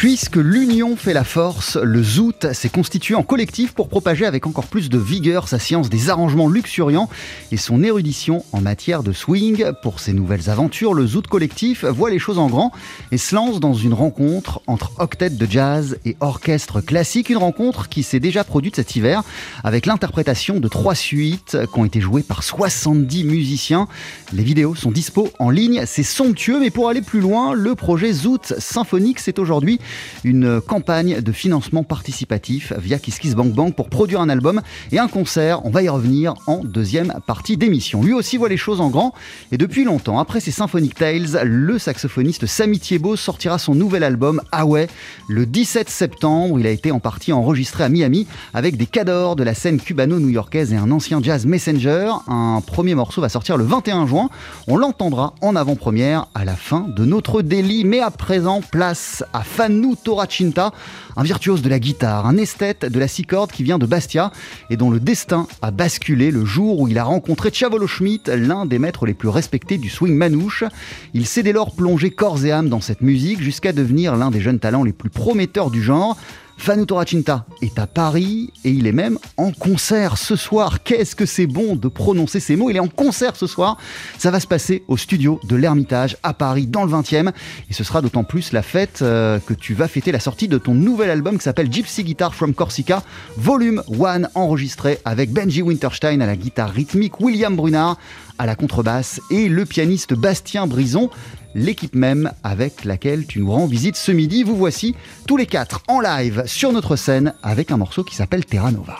Puisque l'union fait la force, le Zoot s'est constitué en collectif pour propager avec encore plus de vigueur sa science des arrangements luxuriants et son érudition en matière de swing. Pour ses nouvelles aventures, le Zoot collectif voit les choses en grand et se lance dans une rencontre entre octet de jazz et orchestre classique. Une rencontre qui s'est déjà produite cet hiver avec l'interprétation de trois suites qui ont été jouées par 70 musiciens. Les vidéos sont dispo en ligne, c'est somptueux, mais pour aller plus loin, le projet Zoot Symphonique, c'est aujourd'hui une campagne de financement participatif via KissKissBankBank pour produire un album et un concert. On va y revenir en deuxième partie d'émission. Lui aussi voit les choses en grand et depuis longtemps, après ses Symphonic Tales, le saxophoniste Samy Thiebaud sortira son nouvel album Ah ouais le 17 septembre. Il a été en partie enregistré à Miami avec des cadors de la scène cubano-new-yorkaise et un ancien jazz messenger. Un premier morceau va sortir le 21 juin. On l'entendra en avant-première à la fin de notre délit. Mais à présent, place à Fanu Toracinta, un virtuose de la guitare, un esthète de la six cordes qui vient de Bastia et dont le destin a basculé le jour où il a rencontré Chavolo Schmidt, l'un des maîtres les plus respectés du swing manouche. Il s'est dès lors plongé corps et âme dans cette musique jusqu'à devenir l'un des jeunes talents les plus prometteurs du genre. Fanu Toracinta est à Paris et il est même en concert ce soir. Qu'est-ce que c'est bon de prononcer ces mots? Il est en concert ce soir. Ça va se passer au studio de l'Ermitage à Paris dans le 20e et ce sera d'autant plus la fête euh, que tu vas fêter la sortie de ton nouvel album qui s'appelle Gypsy Guitar from Corsica, volume 1 enregistré avec Benji Winterstein à la guitare rythmique, William Brunard à la contrebasse et le pianiste Bastien Brison l'équipe même avec laquelle tu nous rends visite ce midi. Vous voici tous les quatre en live sur notre scène avec un morceau qui s'appelle Terra Nova.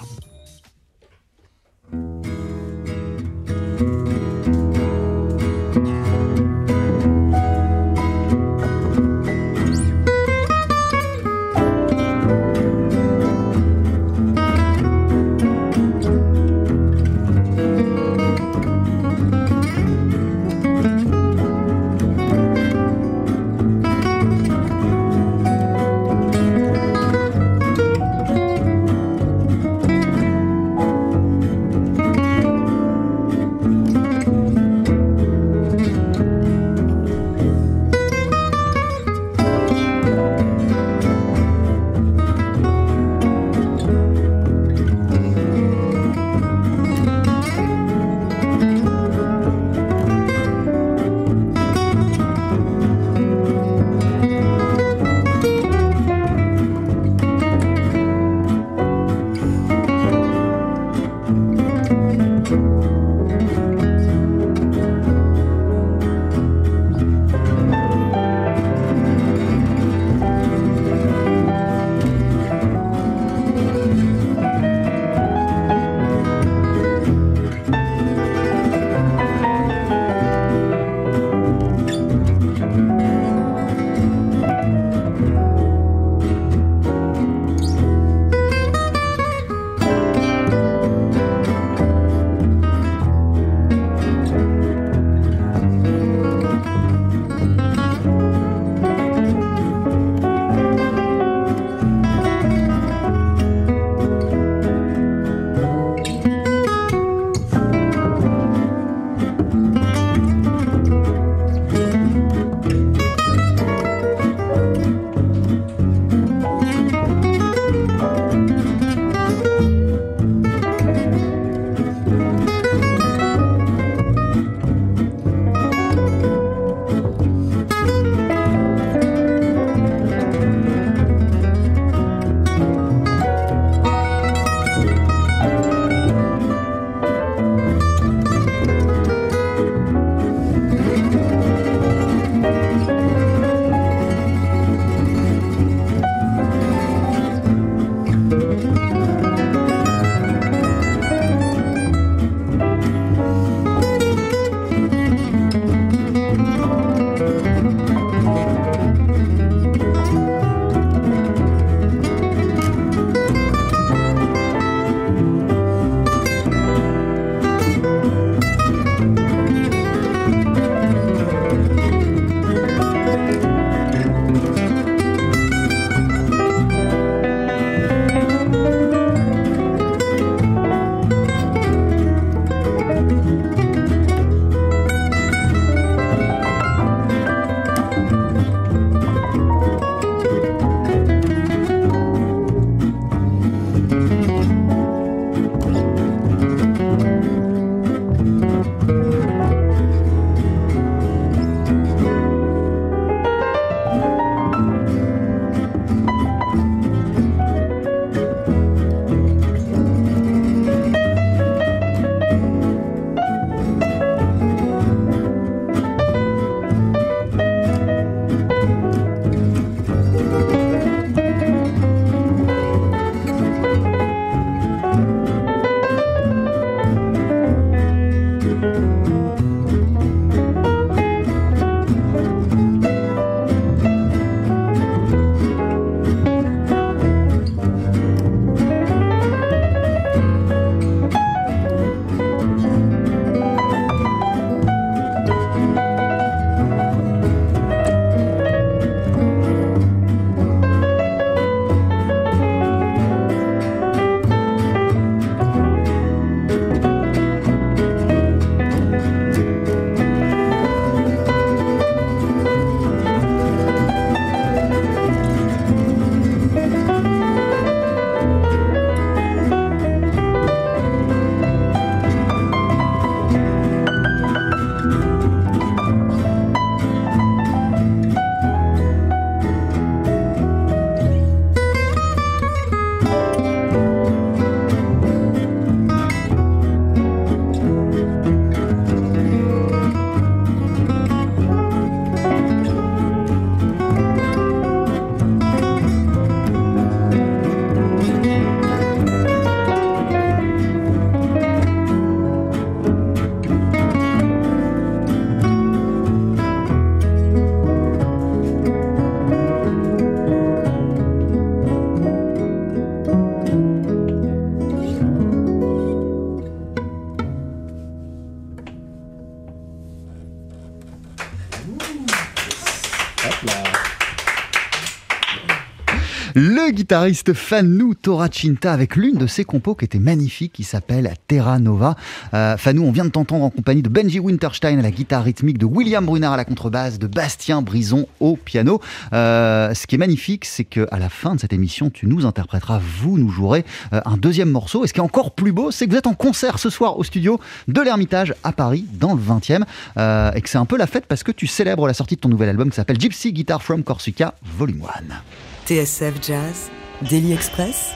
Le guitariste Fanou Toracinta avec l'une de ses compos qui était magnifique, qui s'appelle Terra Nova. Euh, Fanou, on vient de t'entendre en compagnie de Benji Winterstein à la guitare rythmique, de William Brunard à la contrebasse, de Bastien Brison au piano. Euh, ce qui est magnifique, c'est qu'à la fin de cette émission, tu nous interpréteras, vous nous jouerez euh, un deuxième morceau. Et ce qui est encore plus beau, c'est que vous êtes en concert ce soir au studio de l'Ermitage à Paris, dans le 20e, euh, et que c'est un peu la fête parce que tu célèbres la sortie de ton nouvel album qui s'appelle Gypsy Guitar from Corsica Volume 1. TSF Jazz, Daily Express,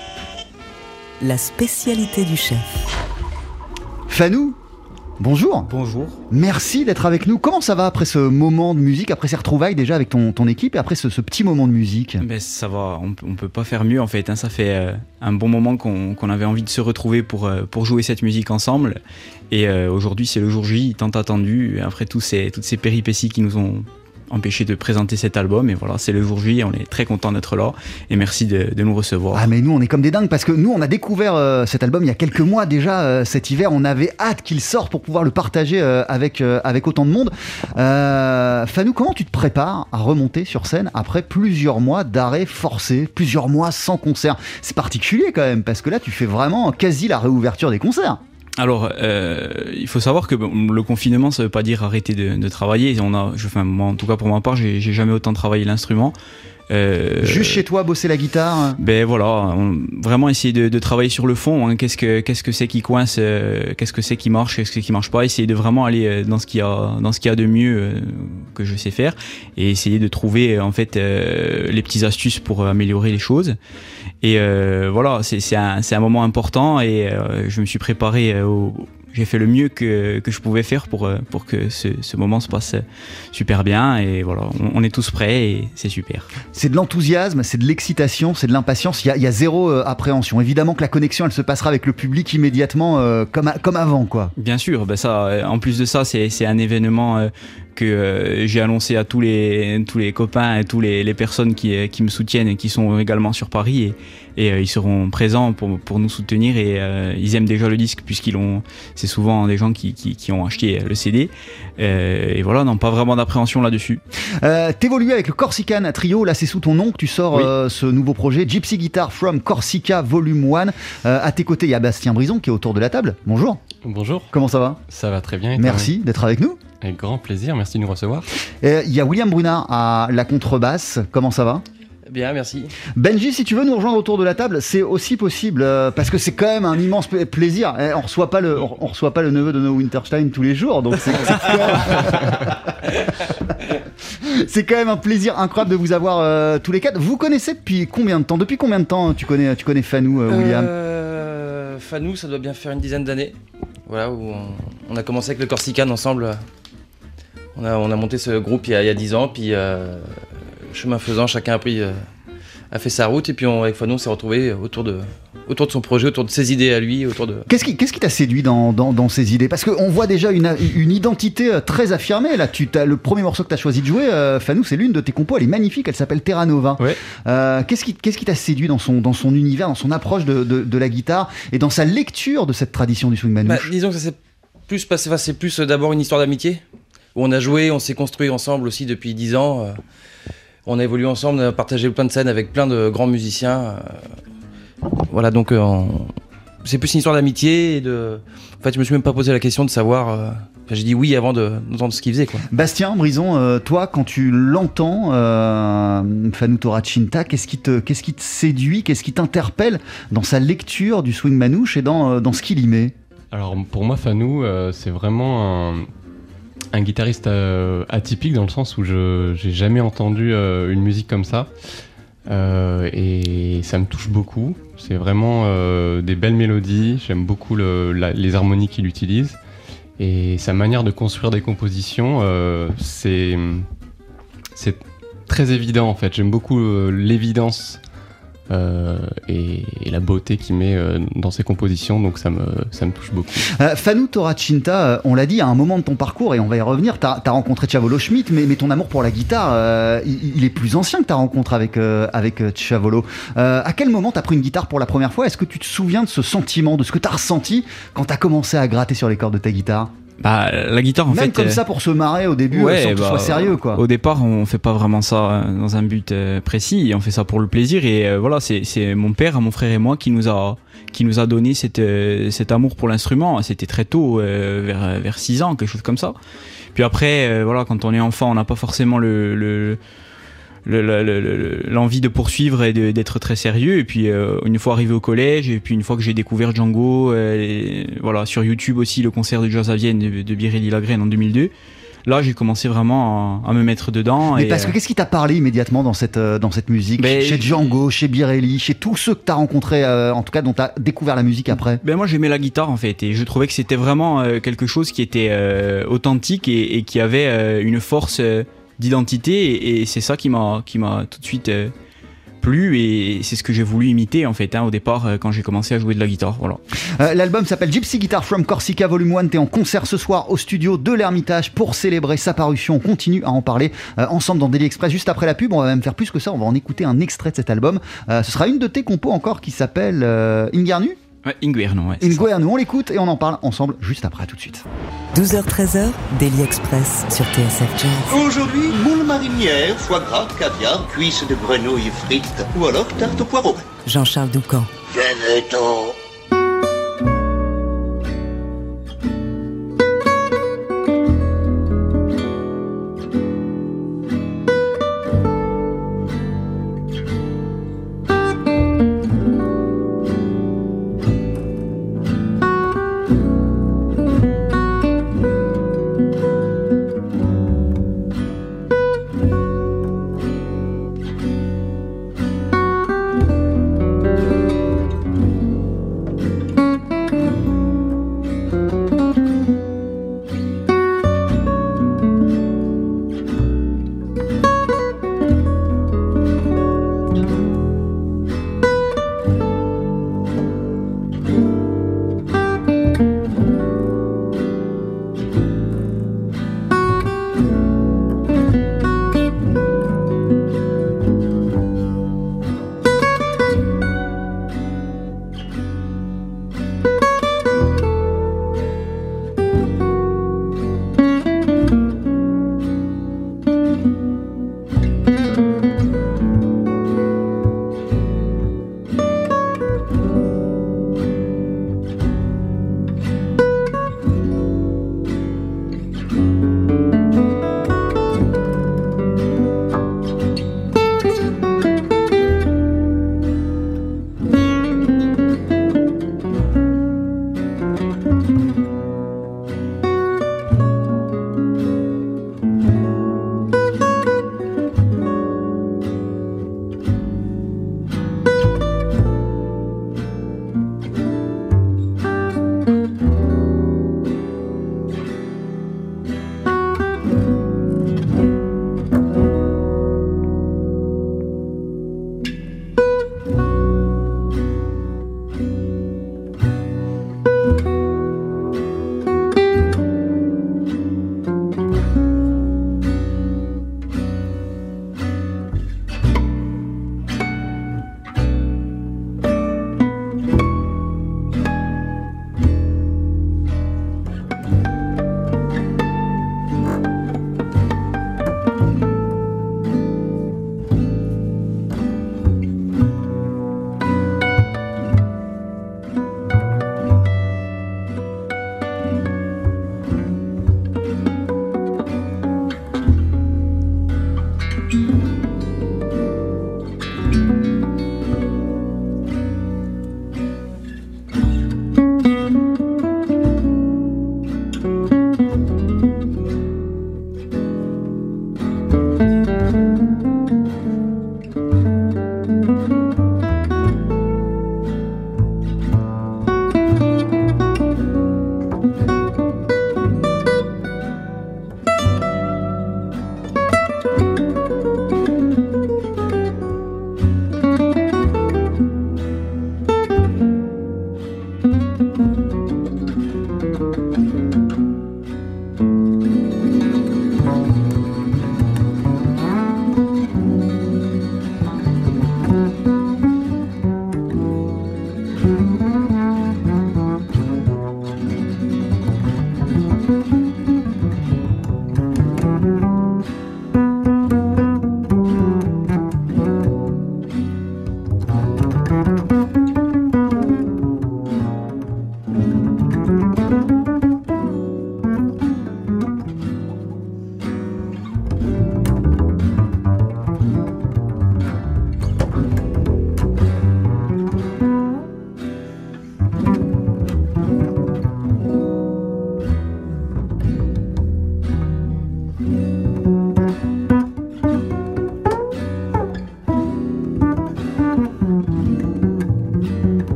la spécialité du chef. Fanou, bonjour. Bonjour. Merci d'être avec nous. Comment ça va après ce moment de musique, après ces retrouvailles déjà avec ton, ton équipe et après ce, ce petit moment de musique? Ben, ça va, on, peut- on peut pas faire mieux en fait. hein. Ça fait euh, un bon moment qu'on avait envie de se retrouver pour, euh, pour jouer cette musique ensemble. Et euh, aujourd'hui, c'est le jour J, tant attendu. Après ces, toutes ces péripéties qui nous ont empêché de présenter cet album. Et voilà, c'est le jour J. On est très content d'être là. Et merci de, nous recevoir. Ah mais nous on est comme des dingues parce que nous on a découvert euh, cet album il y a quelques mois déjà euh, cet hiver on avait hâte qu'il sorte pour pouvoir le partager euh, avec, avec autant de monde Fanou comment tu te prépares à remonter sur scène après plusieurs mois d'arrêt forcé plusieurs mois sans concert? C'est particulier quand même parce que là tu fais vraiment quasi la réouverture des concerts Alors, euh, il faut savoir que le confinement, ça veut pas dire arrêter de, de travailler. On a, enfin, moi, en tout cas pour ma part, j'ai jamais autant travaillé l'instrument. Euh, juste chez toi bosser la guitare Ben voilà, on- vraiment essayer de, de travailler sur le fond. hein. Qu'est-ce que qu'est-ce que c'est qui coince, euh, qu'est-ce que c'est qui marche, qu'est-ce que qui marche pas. Essayer de vraiment aller euh, dans ce qu'il y a dans ce qu'il y a de mieux euh, que je sais faire et essayer de trouver en fait les petites astuces pour améliorer les choses. Et euh, voilà, c'est c'est un c'est un moment important et je me suis préparé au j'ai fait le mieux que, que je pouvais faire pour, euh, pour que ce, ce moment se passe super bien et voilà, on, on est tous prêts et c'est super. C'est de l'enthousiasme, c'est de l'excitation, c'est de l'impatience. Il y a, il y a zéro euh, appréhension. Évidemment que la connexion, elle se passera avec le public immédiatement, euh, comme, a- comme avant, quoi. Bien sûr, ben ça, en plus de ça, c'est c'est un événement que euh, j'ai annoncé à tous les, tous les copains et tous les, les personnes qui, euh, qui me soutiennent et qui sont également sur Paris et, et euh, ils seront présents pour, pour nous soutenir et euh, ils aiment déjà le disque puisqu'ils ont, c'est souvent des gens qui, qui, qui ont acheté le CD Euh, et voilà, non, pas vraiment d'appréhension là-dessus. Euh, T'évolues avec le Corsican Trio. Là, c'est sous ton nom que tu sors Oui. euh, ce nouveau projet, Gypsy Guitar from Corsica Volume 1. Euh, à tes côtés, il y a Bastien Brison qui est autour de la table. Bonjour. Bonjour, Comment ça va? Ça va très bien. et Merci d'être avec nous. Avec grand plaisir, merci de nous recevoir. Euh, Il y a William Brunard à la contrebasse. Comment ça va? Bien, merci. Benji, si tu veux nous rejoindre autour de la table, c'est aussi possible euh, parce que c'est quand même un immense pla- plaisir. Eh, on reçoit pas le, on, on reçoit pas le neveu de No Winterstein tous les jours, donc c'est c'est quand, même... c'est quand même un plaisir incroyable de vous avoir euh, tous les quatre. Vous connaissez depuis combien de temps? Depuis combien de temps tu connais, tu connais Fanou, euh, William? Euh, Fanou, ça doit bien faire une dizaine d'années. Voilà, où on, on a commencé avec le Corsican ensemble. On a, on a monté ce groupe il y a, il y a 10 ans, puis euh, chemin faisant, chacun a, pris, euh, a fait sa route, et puis on, avec Fanou, on s'est retrouvé autour de, autour de son projet, autour de ses idées à lui, autour de. Qu'est-ce qui qu'est-ce qui t'a séduit dans, dans, dans ces idées? Parce qu'on voit déjà une, une identité euh, très affirmée. Là, tu as le premier morceau que tu as choisi de jouer, euh, Fanou, c'est l'une de tes compos. Elle est magnifique. Elle s'appelle Terra Nova. Ouais. Euh, qu'est-ce qui qu'est-ce qui t'a séduit dans son dans son univers, dans son approche de, de, de la guitare et dans sa lecture de cette tradition du swing Bah, manouche disons que ça s'est plus passé, enfin, c'est plus d'abord une histoire d'amitié, où on a joué, on s'est construit ensemble aussi depuis 10 ans. euh, on a évolué ensemble, on a partagé plein de scènes avec plein de grands musiciens. euh, voilà, donc euh, on- c'est plus une histoire d'amitié et de. En fait, je me suis même pas posé la question de savoir. euh, enfin, J'ai dit oui avant de- d'entendre ce qu'il faisait, quoi. Bastien Brison, euh, toi, quand tu l'entends, euh, Fanou Toracinta, qu'est-ce qui te qu'est-ce qui te séduit, qu'est-ce qui t'interpelle dans sa lecture du swing manouche et dans euh, dans ce qu'il y met? Alors pour moi, Fanou, euh, c'est vraiment un, un guitariste euh, atypique dans le sens où je j'ai jamais entendu euh, une musique comme ça. Euh, et ça me touche beaucoup. C'est vraiment des belles mélodies. J'aime beaucoup les harmonies qu'il utilise. Et sa manière de construire des compositions, c'est très évident en fait. J'aime beaucoup l'évidence euh, et, la beauté qu'il met euh, dans ses compositions, donc ça me, ça me touche beaucoup. Euh, Fanou Toracinta, euh, on l'a dit, à un moment de ton parcours, et on va y revenir, t'as as rencontré Chavolo Schmidt, mais, ton amour pour la guitare, il, est plus ancien que ta rencontre avec, avec Chavolo. À quel moment t'as pris une guitare pour la première fois? Est-ce que tu te souviens de ce sentiment, de ce que t'as ressenti quand t'as commencé à gratter sur les cordes de ta guitare? Bah, la guitare, en Même fait. comme euh, ça pour se marrer au début, ouais, sans que ce bah, soit sérieux, quoi. Au départ, on fait pas vraiment ça euh, dans un but euh, précis. On fait ça pour le plaisir. Et voilà, c'est c'est mon père, mon frère et moi qui nous a qui nous a donné cette, cet amour pour l'instrument. C'était très tôt, vers vers 6 ans, quelque chose comme ça. Puis après, voilà, quand on est enfant, on n'a pas forcément le- l'envie de poursuivre et d'être très sérieux. Et puis euh, une fois arrivé au collège et puis une fois que j'ai découvert Django euh, et, voilà sur YouTube aussi le concert de Jazz à Vienne de, de Birelli Lagrène en 2002 là j'ai commencé vraiment à, à me mettre dedans Mais et, parce que euh, qu'est-ce qui t'a parlé immédiatement dans cette, dans cette musique Ben, Chez Django, chez Birelli, chez tous ceux que t'as rencontrés, en tout cas dont t'as découvert la musique après Ben moi j'aimais la guitare en fait et je trouvais que c'était vraiment quelque chose qui était authentique et, et qui avait une force d'identité et, c'est ça qui m'a qui m'a tout de suite euh, plu et c'est ce que j'ai voulu imiter en fait hein, au départ euh, quand j'ai commencé à jouer de la guitare voilà. Euh, L'album s'appelle Gypsy Guitar from Corsica Volume 1. T'es en concert ce soir au studio de l'Ermitage pour célébrer sa parution. On continue à en parler ensemble dans Daily Express. Juste après la pub, on va même faire plus que ça. On va en écouter un extrait de cet album. Ce sera une de tes compos encore qui s'appelle Ingarnu Ouais, Inguerno, ouais. Inguernu. On l'écoute et on en parle ensemble juste après. À tout de suite. 12h-13h, Daily Express sur TSF Jazz. Aujourd'hui, moule marinière, foie gras, caviar, cuisses de grenouille frites ou alors tarte au poireau. Jean-Charles Doucan. Venez-t'en.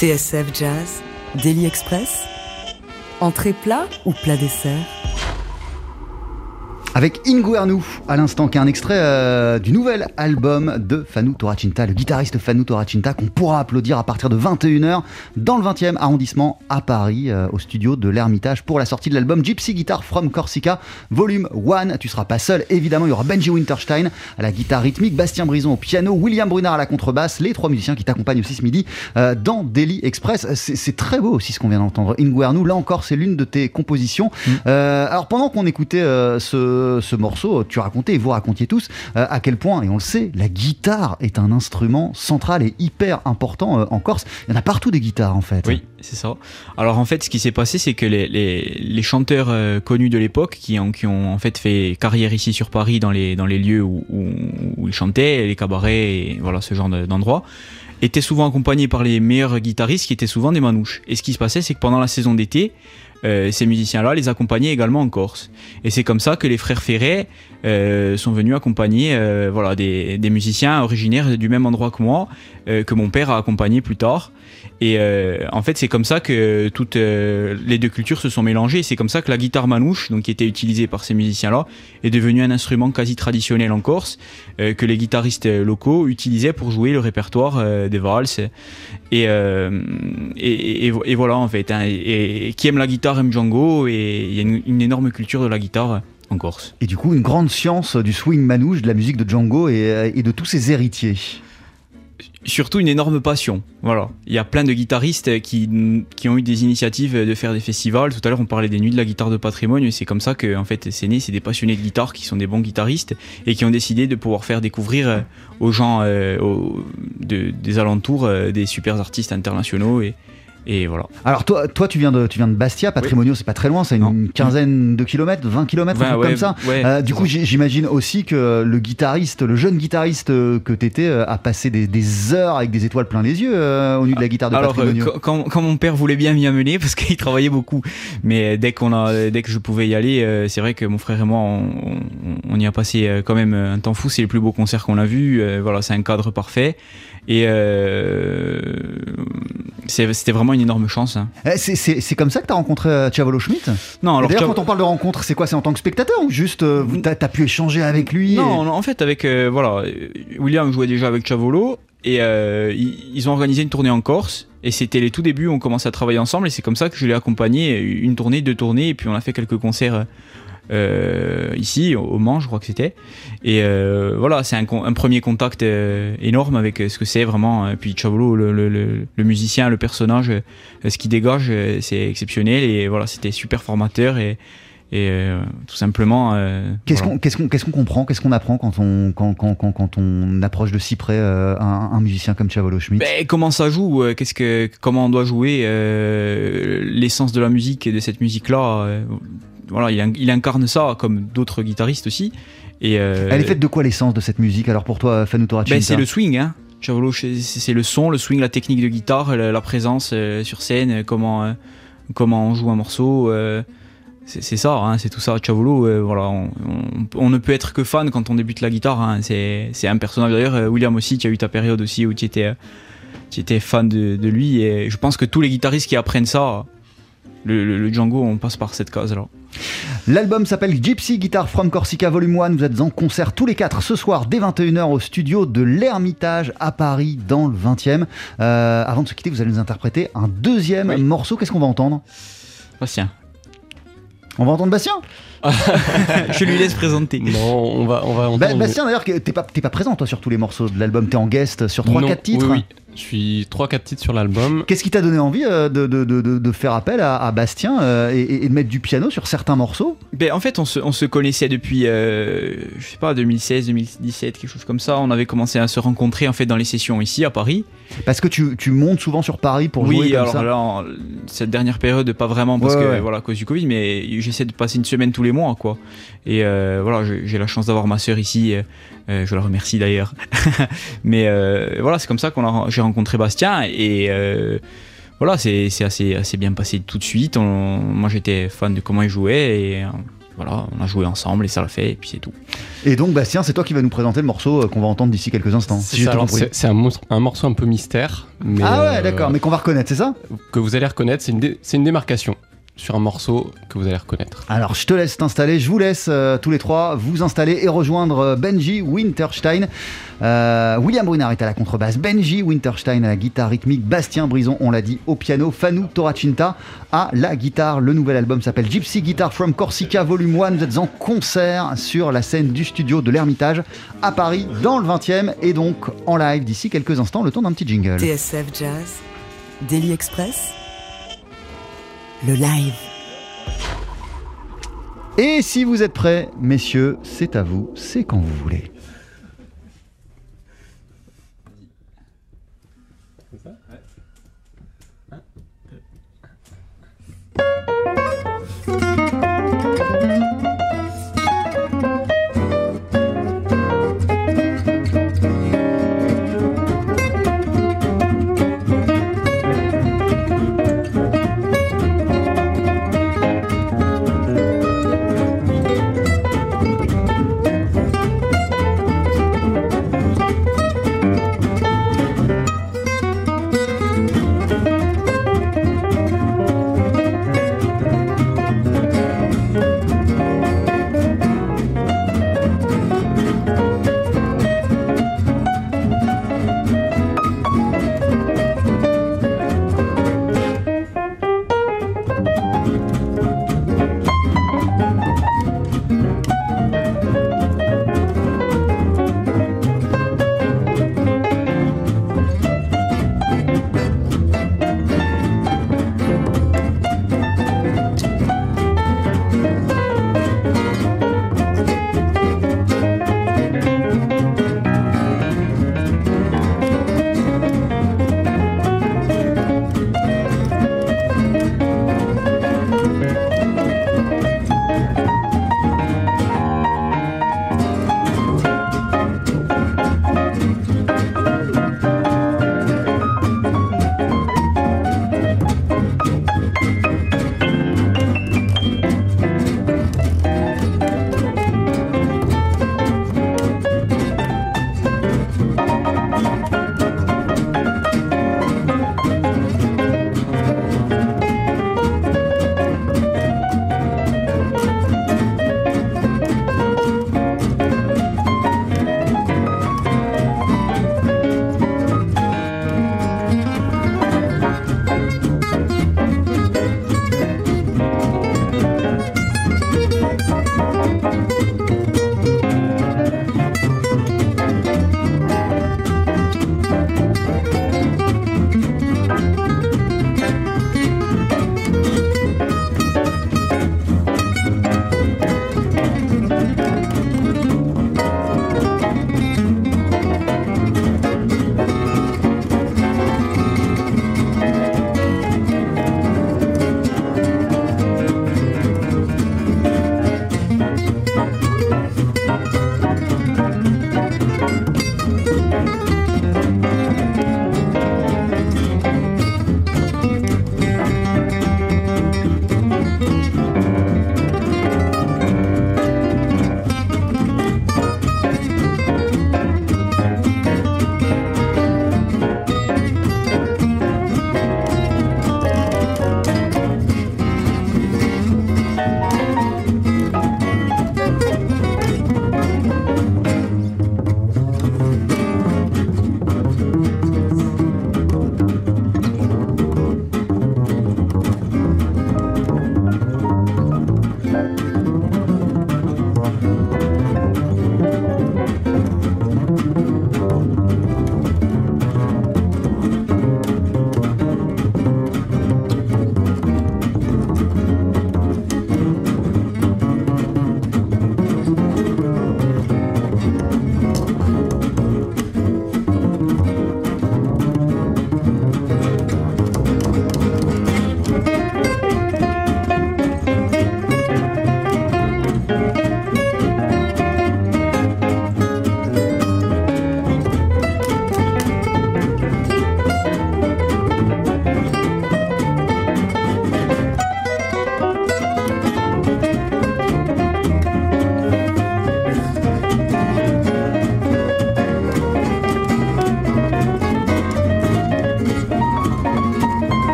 TSF Jazz, Daily Express, entrée plat ou plat dessert? Avec Inguernou, à l'instant, qui est un extrait euh, du nouvel album de Fanu Toracinta, le guitariste Fanu Toracinta, qu'on pourra applaudir à partir de 21h dans le 20e arrondissement à Paris, euh, au studio de l'Ermitage, pour la sortie de l'album Gypsy Guitar from Corsica, volume 1. Tu seras pas seul, évidemment, il y aura Benji Winterstein à la guitare rythmique, Bastien Brison au piano, William Brunard à la contrebasse, les trois musiciens qui t'accompagnent aussi ce midi euh, dans Daily Express. C'est très beau aussi ce qu'on vient d'entendre. Inguernou, là encore, c'est l'une de tes compositions. Mm. alors pendant qu'on écoutait ce ce, morceau, tu racontais vous racontiez tous euh, à quel point, et on le sait, la guitare est un instrument central et hyper important euh, en Corse. Il y en a partout des guitares en fait. Oui, c'est ça. Alors en fait, ce qui s'est passé, c'est que les, chanteurs euh, connus de l'époque, qui ont, en fait fait carrière ici sur Paris dans les, lieux où, où, ils chantaient, les cabarets, et voilà ce genre d'endroits, étaient souvent accompagnés par les meilleurs guitaristes qui étaient souvent des manouches. Et ce qui se passait, c'est que pendant la saison d'été, euh, ces musiciens-là les accompagnaient également en Corse. Et c'est comme ça que les frères Ferret euh, sont venus accompagner euh, voilà, des, musiciens originaires du même endroit que moi, que mon père a accompagné plus tard. Et euh, en fait, c'est comme ça que toutes euh, les deux cultures se sont mélangées. C'est comme ça que la guitare manouche, donc qui était utilisée par ces musiciens-là, est devenue un instrument quasi traditionnel en Corse euh, que les guitaristes locaux utilisaient pour jouer le répertoire des valses. Et, et, et, voilà en fait. Hein. et, qui aime la guitare aime Django. Et il y a une, une énorme culture de la guitare en Corse. Et du coup, une grande science du swing manouche, de la musique de Django et, et de tous ses héritiers surtout une énorme passion. Voilà. Il y a plein de guitaristes qui, qui, ont eu des initiatives de faire des festivals. Tout à l'heure, on parlait des nuits de la guitare de patrimoine et c'est comme ça que, en fait, c'est né. C'est des passionnés de guitare qui sont des bons guitaristes et qui ont décidé de pouvoir faire découvrir euh, aux gens euh, des alentours euh, des super artistes internationaux et, et voilà. Alors toi, toi tu viens de, tu viens de Bastia, Patrimonio, c'est pas très loin, c'est une quinzaine de kilomètres, 20 kilomètres, un truc comme ça. Euh, du coup, j'imagine aussi que le guitariste, le jeune guitariste euh, que t'étais, euh, a passé des, heures avec des étoiles plein les yeux au niveau de la guitare de Alors, Patrimonio. Quand, quand, mon père voulait bien m'y amener, parce qu'il travaillait beaucoup, mais dès qu'on a, dès que je pouvais y aller, c'est vrai que mon frère et moi, on, y a passé quand même un temps fou. C'est le plus beau concert qu'on a vu. voilà, c'est un cadre parfait. Et c'était vraiment une énorme chance. Hein. Eh, c'est comme ça que tu as rencontré euh, Chavolo Schmidt Non, alors. D'ailleurs, quand on parle de rencontre, c'est quoi? C'est en tant que spectateur ou juste euh, tu as, pu échanger avec lui Non, en fait, avec. Euh, voilà, William jouait déjà avec Chavolo et ils ont organisé une tournée en Corse. Et c'était les tout débuts, on commençait à travailler ensemble et c'est comme ça que je l'ai accompagné une tournée, deux tournées et puis on a fait quelques concerts euh, ici, au Mans, je crois que c'était. Et euh, voilà, c'est un, un, premier contact euh, énorme avec ce que c'est vraiment. Puis Chavolo, le, le, le, musicien, le personnage, ce qu'il dégage, c'est exceptionnel. Et voilà, c'était super formateur. Et, et tout simplement. Qu'est-ce qu'on comprend, qu'est-ce qu'on apprend quand on quand, quand, quand, quand on approche de si près un, un, musicien comme Chavolo Schmidt ben, Comment ça joue Qu'est-ce que comment on doit jouer L'essence de la musique et de cette musique là voilà, il, incarne ça comme d'autres guitaristes aussi. Et euh, Elle est faite de quoi l'essence de cette musique alors pour toi, Fanuto ben, C'est le swing, hein. c'est le son, le swing, la technique de guitare, la, présence euh, sur scène, comment, euh, comment on joue un morceau. c'est ça, hein, c'est tout ça. Chavolo, voilà, on, ne peut être que fan quand on débute la guitare. Hein, c'est un personnage. D'ailleurs, William aussi, tu as eu ta période aussi où tu étais, tu étais fan de, de, lui. Et je pense que tous les guitaristes qui apprennent ça, le, Django, on passe par cette case-là. L'album s'appelle Gypsy Guitar from Corsica Volume 1. Vous êtes en concert tous les quatre ce soir dès 21h au studio de l'Ermitage à Paris dans le 20e. Euh, avant de se quitter, vous allez nous interpréter un deuxième morceau. Qu'est-ce qu'on va entendre? Bastien. On va entendre Bastien? Je lui laisse présenter. Non, on va, on va entendre. Bastien, d'ailleurs, t'es pas, pas présent toi sur tous les morceaux de l'album, t'es en guest sur 3-4 titres. Oui, Je suis 3-4 titres sur l'album. Qu'est-ce qui t'a donné envie euh, de, de- de- de- de faire appel à, à Bastien euh, et, et de mettre du piano sur certains morceaux? Ben, en fait, on se, on se connaissait depuis, euh, je sais pas, 2016, 2017, quelque chose comme ça. On avait commencé à se rencontrer en fait dans les sessions ici à Paris. Parce que tu, tu montes souvent sur Paris pour oui, jouer comme alors ça en- cette dernière période, pas vraiment parce Ouais, que ouais. voilà, à cause du Covid, mais j'essaie de passer une semaine tous les mois, quoi. Et euh, voilà, j'ai la chance d'avoir ma sœur ici. euh, euh, je la remercie d'ailleurs. mais euh, voilà, c'est comme ça qu'on a, j'ai rencontré Bastien et euh, voilà, c'est c'est assez, assez bien passé tout de suite. On- moi, j'étais fan de comment il jouait et euh, voilà, on a joué ensemble et ça l'a fait et puis c'est tout. Et donc Bastien, c'est toi qui vas nous présenter le morceau euh, qu'on va entendre d'ici quelques instants. C'est si un, un morceau un peu mystère. Mais, Ah ouais, euh, d'accord, mais qu'on va reconnaître, c'est ça? Que vous allez reconnaître, c'est une, dé- une démarcation sur un morceau que vous allez reconnaître. Alors, je te laisse t'installer, je vous laisse euh, tous les trois vous installer et rejoindre euh, Benji Winterstein. Euh, William Brunard est à la contrebasse, Benji Winterstein à la guitare rythmique, Bastien Brison, on l'a dit, au piano, Fanou Toracinta à la guitare. Le nouvel album s'appelle Gypsy Guitar from Corsica Volume 1. Vous êtes en concert sur la scène du studio de l'Ermitage à Paris, dans le 20e, et donc en live d'ici quelques instants, le temps d'un petit jingle. TSF Jazz, Daily Express, le live. Et si vous êtes prêts, messieurs, c'est à vous, c'est quand vous voulez.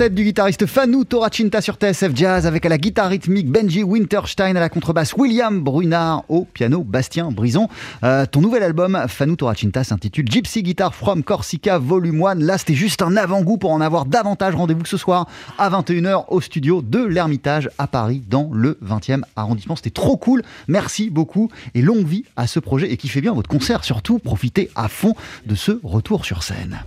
Quartet du guitariste Fanou Toracinta sur TSF Jazz avec à la guitare rythmique Benji Winterstein, à la contrebasse William Brunard, au piano Bastien Brison. Euh, ton nouvel album Fanou Toracinta s'intitule Gypsy Guitar from Corsica Volume 1. Là, c'était juste un avant-goût pour en avoir davantage. Rendez-vous ce soir à 21h au studio de l'Ermitage à Paris dans le 20e arrondissement. C'était trop cool. Merci beaucoup et longue vie à ce projet et kiffez bien votre concert surtout. Profitez à fond de ce retour sur scène.